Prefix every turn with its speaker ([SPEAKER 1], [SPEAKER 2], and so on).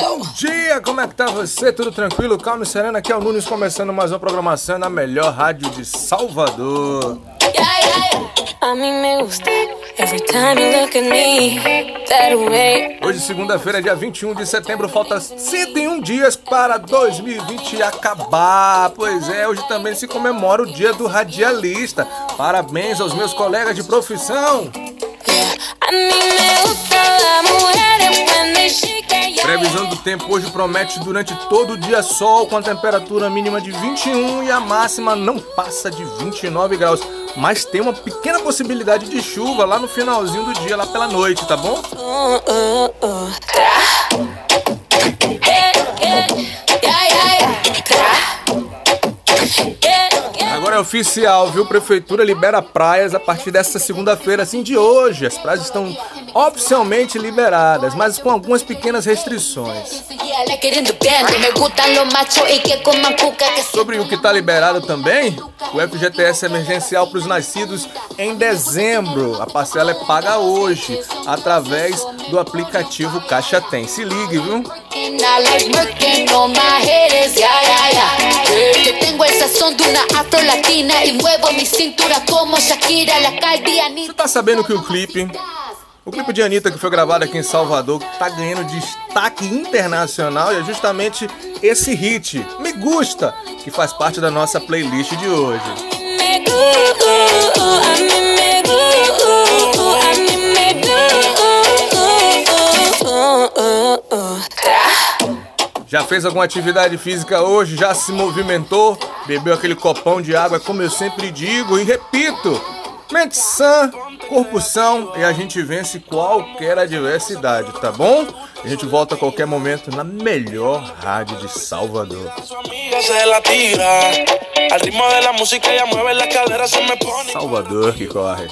[SPEAKER 1] Bom dia, como é que tá você? Tudo tranquilo? Calma e sereno, aqui é o Nunes começando mais uma programação na melhor rádio de Salvador. Hoje, segunda-feira, dia 21 de setembro, falta 101 dias para 2020 acabar. Pois é, hoje também se comemora o dia do radialista. Parabéns aos meus colegas de profissão.
[SPEAKER 2] A
[SPEAKER 1] tempo hoje promete durante todo o dia sol, com a temperatura mínima de 21 e a máxima não passa de 29 graus. Mas tem uma pequena possibilidade de chuva lá no finalzinho do dia, lá pela noite, tá bom? Agora é oficial, viu? Prefeitura libera praias a partir desta segunda-feira, assim de hoje. As praias estão oficialmente liberadas, mas com algumas pequenas restrições. Sobre o que está liberado também, o FGTS emergencial para os nascidos em dezembro. A parcela é paga hoje, através do aplicativo Caixa Tem. Se ligue, viu? Você tá sabendo que o clipe O clipe de Anitta que foi gravado aqui em Salvador tá ganhando destaque internacional e é justamente esse hit, Me Gusta, que faz parte da nossa playlist de hoje. Já fez alguma atividade física hoje? Já se movimentou? Bebeu aquele copão de água, como eu sempre digo e repito: mente sã, corpo são e a gente vence qualquer adversidade, tá bom? A gente volta a qualquer momento na melhor rádio de Salvador. Salvador que corre.